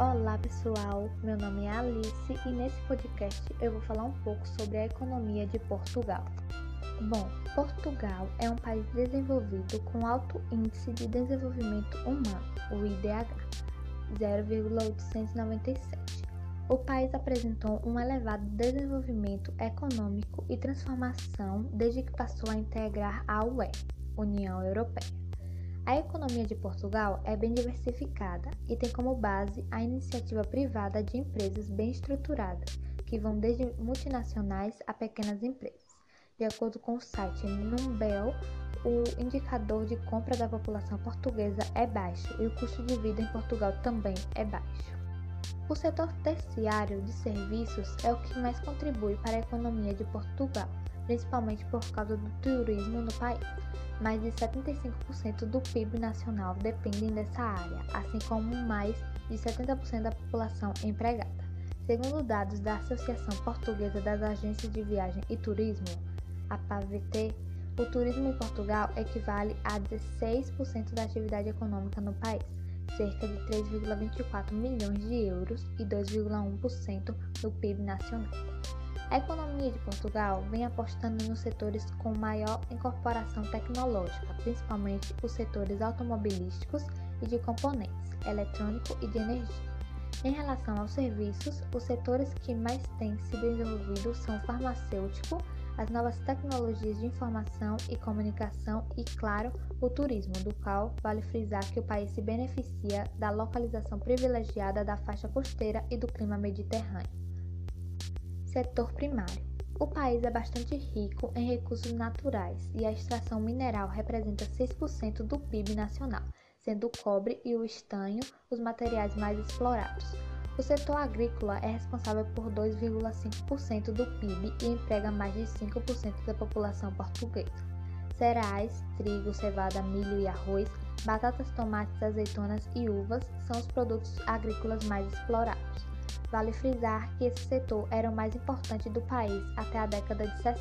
Olá pessoal, meu nome é Alice e nesse podcast eu vou falar um pouco sobre a economia de Portugal. Bom, Portugal é um país desenvolvido com alto índice de desenvolvimento humano, o IDH, 0,897. O país apresentou um elevado desenvolvimento econômico e transformação desde que passou a integrar a UE, União Europeia. A economia de Portugal é bem diversificada e tem como base a iniciativa privada de empresas bem estruturadas, que vão desde multinacionais a pequenas empresas. De acordo com o site Numbel, o indicador de compra da população portuguesa é baixo e o custo de vida em Portugal também é baixo. O setor terciário de serviços é o que mais contribui para a economia de Portugal, principalmente por causa do turismo no país mais de 75% do PIB nacional dependem dessa área, assim como mais de 70% da população empregada. Segundo dados da Associação Portuguesa das Agências de Viagem e Turismo, a PAVT, o turismo em Portugal equivale a 16% da atividade econômica no país, cerca de 3,24 milhões de euros e 2,1% do PIB nacional. A economia de Portugal vem apostando nos setores com maior incorporação tecnológica, principalmente os setores automobilísticos e de componentes, eletrônico e de energia. Em relação aos serviços, os setores que mais têm se desenvolvido são o farmacêutico, as novas tecnologias de informação e comunicação e, claro, o turismo, do qual vale frisar que o país se beneficia da localização privilegiada da faixa costeira e do clima mediterrâneo. Setor primário. O país é bastante rico em recursos naturais e a extração mineral representa 6% do PIB nacional, sendo o cobre e o estanho os materiais mais explorados. O setor agrícola é responsável por 2,5% do PIB e emprega mais de 5% da população portuguesa. Cereais, trigo, cevada, milho e arroz, batatas, tomates, azeitonas e uvas são os produtos agrícolas mais explorados. Vale frisar que esse setor era o mais importante do país até a década de 60,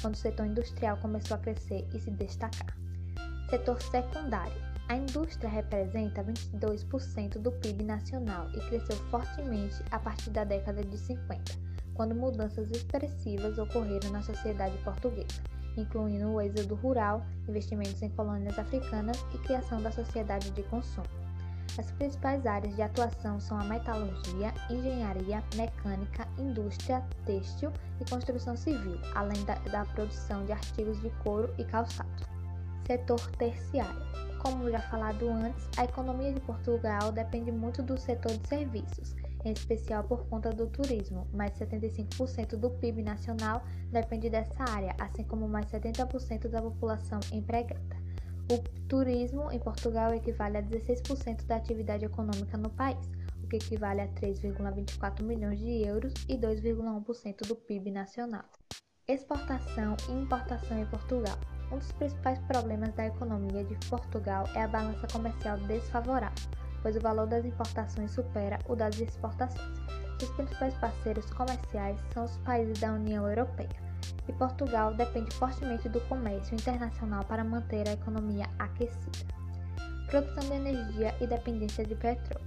quando o setor industrial começou a crescer e se destacar. Setor secundário. A indústria representa 22% do PIB nacional e cresceu fortemente a partir da década de 50, quando mudanças expressivas ocorreram na sociedade portuguesa, incluindo o êxodo rural, investimentos em colônias africanas e criação da sociedade de consumo. As principais áreas de atuação são a metalurgia, engenharia, mecânica, indústria, têxtil e construção civil, além da, da produção de artigos de couro e calçado. Setor terciário. Como já falado antes, a economia de Portugal depende muito do setor de serviços, em especial por conta do turismo, mais 75% do PIB nacional depende dessa área, assim como mais 70% da população empregada. O turismo em Portugal equivale a 16% da atividade econômica no país, o que equivale a 3,24 milhões de euros e 2,1% do PIB nacional. Exportação e importação em Portugal. Um dos principais problemas da economia de Portugal é a balança comercial desfavorável, pois o valor das importações supera o das exportações. Os principais parceiros comerciais são os países da União Europeia e Portugal depende fortemente do comércio internacional para manter a economia aquecida. Produção de energia e dependência de petróleo.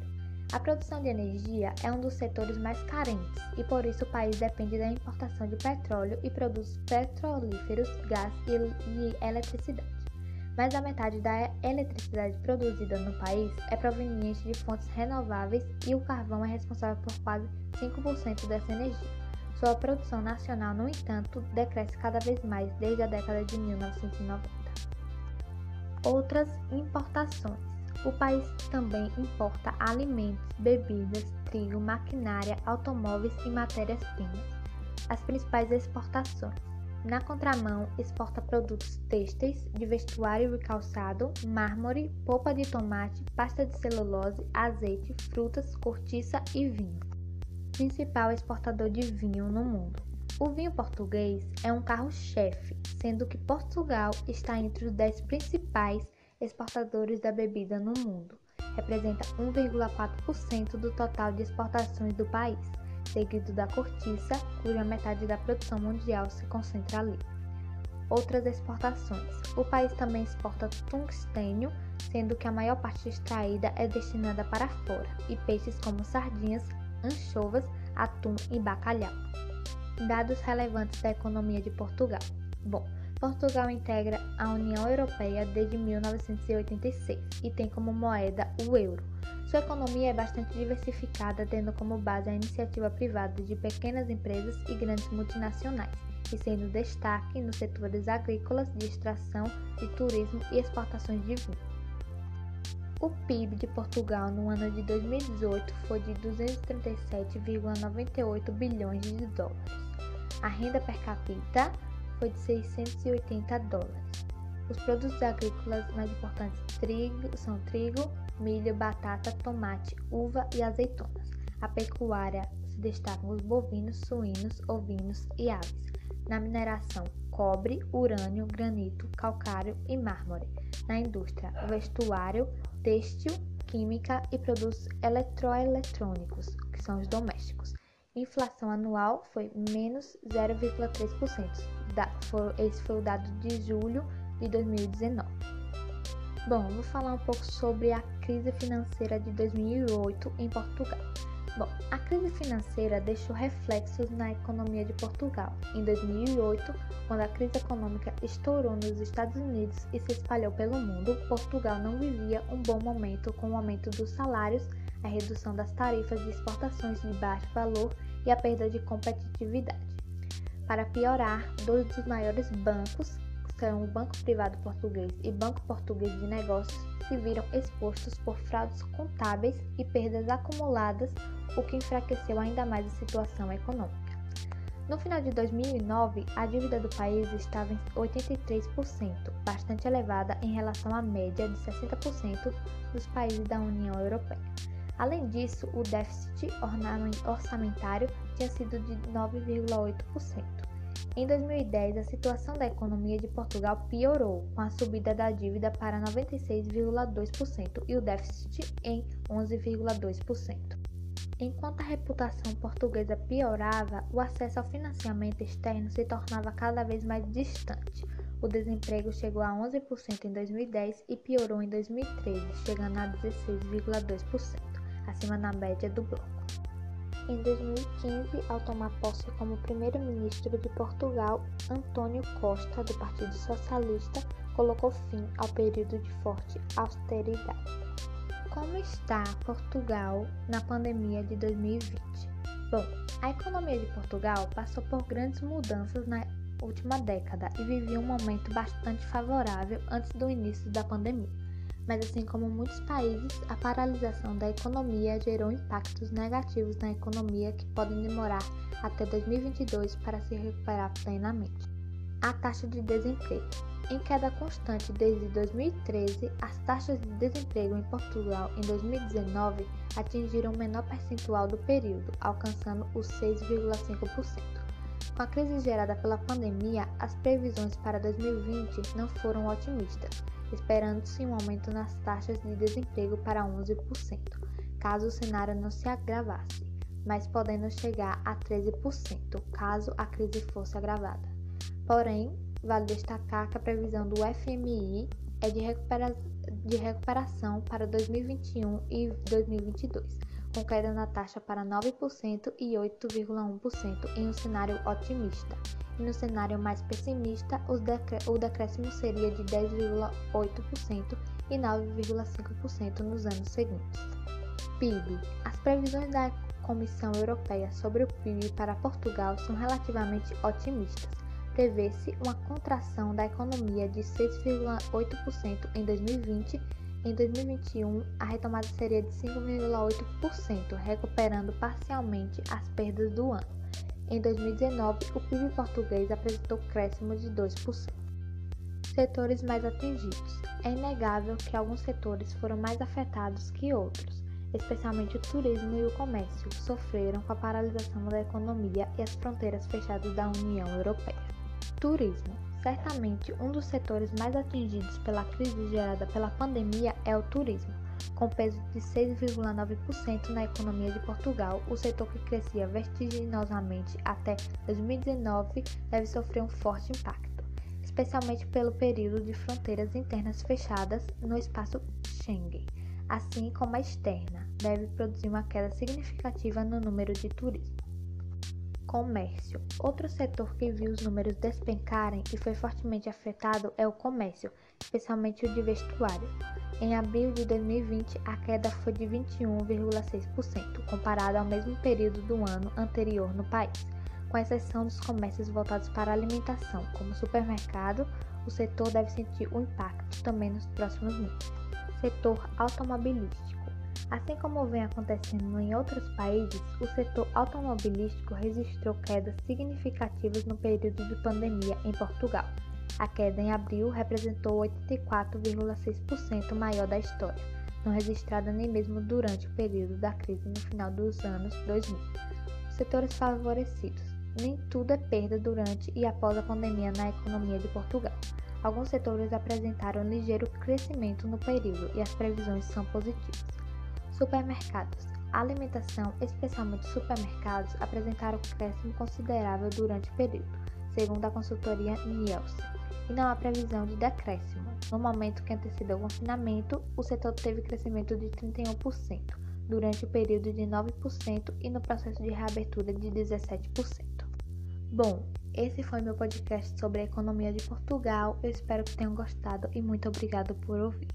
A produção de energia é um dos setores mais carentes e por isso o país depende da importação de petróleo e produtos petrolíferos, gás e eletricidade. Mais da metade da eletricidade produzida no país é proveniente de fontes renováveis e o carvão é responsável por quase 5% dessa energia. Sua produção nacional, no entanto, decresce cada vez mais desde a década de 1990. Outras importações. O país também importa alimentos, bebidas, trigo, maquinária, automóveis e matérias-primas. As principais exportações. Na contramão, exporta produtos têxteis, de vestuário e calçado, mármore, polpa de tomate, pasta de celulose, azeite, frutas, cortiça e vinho principal exportador de vinho no mundo. O vinho português é um carro-chefe, sendo que Portugal está entre os 10 principais exportadores da bebida no mundo. Representa 1,4% do total de exportações do país, seguido da cortiça, cuja metade da produção mundial se concentra ali. outras exportações. O país também exporta tungstênio, sendo que a maior parte extraída é destinada para fora, e peixes como sardinhas, anchovas, atum e bacalhau. Dados relevantes da economia de Portugal. Bom, Portugal integra a União Europeia desde 1986 e tem como moeda o euro. Sua economia é bastante diversificada, tendo como base a iniciativa privada de pequenas empresas e grandes multinacionais, e sendo destaque nos setores agrícolas, de extração, de turismo e exportações de vinho. O PIB de Portugal no ano de 2018 foi de 237,98 bilhões de dólares. A renda per capita foi de 680 dólares. Os produtos agrícolas mais importantes trigo, são trigo, milho, batata, tomate, uva e azeitonas. A pecuária se destacam os bovinos, suínos, ovinos e aves. Na mineração, cobre, urânio, granito, calcário e mármore. Na indústria, vestuário, têxtil, química e produtos eletroeletrônicos, que são os domésticos. Inflação anual foi menos 0,3% esse foi o dado de julho de 2019. Bom, vou falar um pouco sobre a crise financeira de 2008 em Portugal. Bom, a crise financeira deixou reflexos na economia de Portugal. Em 2008, quando a crise econômica estourou nos Estados Unidos e se espalhou pelo mundo, Portugal não vivia um bom momento com o aumento dos salários, a redução das tarifas de exportações de baixo valor e a perda de competitividade. Para piorar, dois dos maiores bancos, o Banco Privado Português e Banco Português de Negócios, se viram expostos por fraudes contábeis e perdas acumuladas, o que enfraqueceu ainda mais a situação econômica. No final de 2009, a dívida do país estava em 83%, bastante elevada em relação à média de 60% dos países da União Europeia. Além disso, o déficit orçamentário tinha sido de 9,8%. Em 2010, a situação da economia de Portugal piorou, com a subida da dívida para 96,2% e o déficit em 11,2%. Enquanto a reputação portuguesa piorava, o acesso ao financiamento externo se tornava cada vez mais distante. O desemprego chegou a 11% em 2010 e piorou em 2013, chegando a 16,2% acima da média do bloco. Em 2015, ao tomar posse como primeiro-ministro de Portugal, Antônio Costa, do Partido Socialista, colocou fim ao período de forte austeridade. Como está Portugal na pandemia de 2020? Bom, a economia de Portugal passou por grandes mudanças na última década e vivia um momento bastante favorável antes do início da pandemia mas assim como muitos países, a paralisação da economia gerou impactos negativos na economia que podem demorar até 2022 para se recuperar plenamente. A taxa de desemprego. Em queda constante desde 2013, as taxas de desemprego em Portugal em 2019 atingiram o menor percentual do período, alcançando os 6,5%. Com a crise gerada pela pandemia, as previsões para 2020 não foram otimistas esperando-se um aumento nas taxas de desemprego para 11%, caso o cenário não se agravasse, mas podendo chegar a 13% caso a crise fosse agravada. Porém, vale destacar que a previsão do FMI é de, recupera de recuperação para 2021 e 2022, com queda na taxa para 9% e 8,1% em um cenário otimista e no cenário mais pessimista, o decréscimo seria de 10,8% e 9,5% nos anos seguintes. PIB. As previsões da Comissão Europeia sobre o PIB para Portugal são relativamente otimistas. Prevê-se uma contração da economia de 6,8% em 2020. Em 2021, a retomada seria de 5,8%, recuperando parcialmente as perdas do ano. Em 2019, o PIB português apresentou crescimento de 2%. Setores mais atingidos. É inegável que alguns setores foram mais afetados que outros, especialmente o turismo e o comércio, sofreram com a paralisação da economia e as fronteiras fechadas da União Europeia. Turismo. Certamente, um dos setores mais atingidos pela crise gerada pela pandemia é o turismo com peso de 6,9% na economia de Portugal, o setor que crescia vertiginosamente até 2019 deve sofrer um forte impacto, especialmente pelo período de fronteiras internas fechadas no espaço Schengen, assim como a externa, deve produzir uma queda significativa no número de turismo. Comércio. Outro setor que viu os números despencarem e foi fortemente afetado é o comércio, especialmente o de vestuário. Em abril de 2020, a queda foi de 21,6%, comparado ao mesmo período do ano anterior no país com exceção dos comércios voltados para alimentação, como supermercado, o setor deve sentir o impacto também nos próximos meses. Setor automobilístico. Assim como vem acontecendo em outros países, o setor automobilístico registrou quedas significativas no período de pandemia em Portugal. A queda em abril representou 84,6% maior da história, não registrada nem mesmo durante o período da crise no final dos anos 2000. Setores favorecidos nem tudo é perda durante e após a pandemia na economia de Portugal. Alguns setores apresentaram ligeiro crescimento no período e as previsões são positivas. Supermercados. A alimentação, especialmente supermercados, apresentaram crescimento considerável durante o período, segundo a consultoria Nielsen, e não há previsão de decréscimo. No momento que antecedeu o confinamento, o setor teve crescimento de 31%, durante o período de 9% e no processo de reabertura de 17%. Bom, esse foi meu podcast sobre a economia de Portugal. Eu espero que tenham gostado e muito obrigado por ouvir.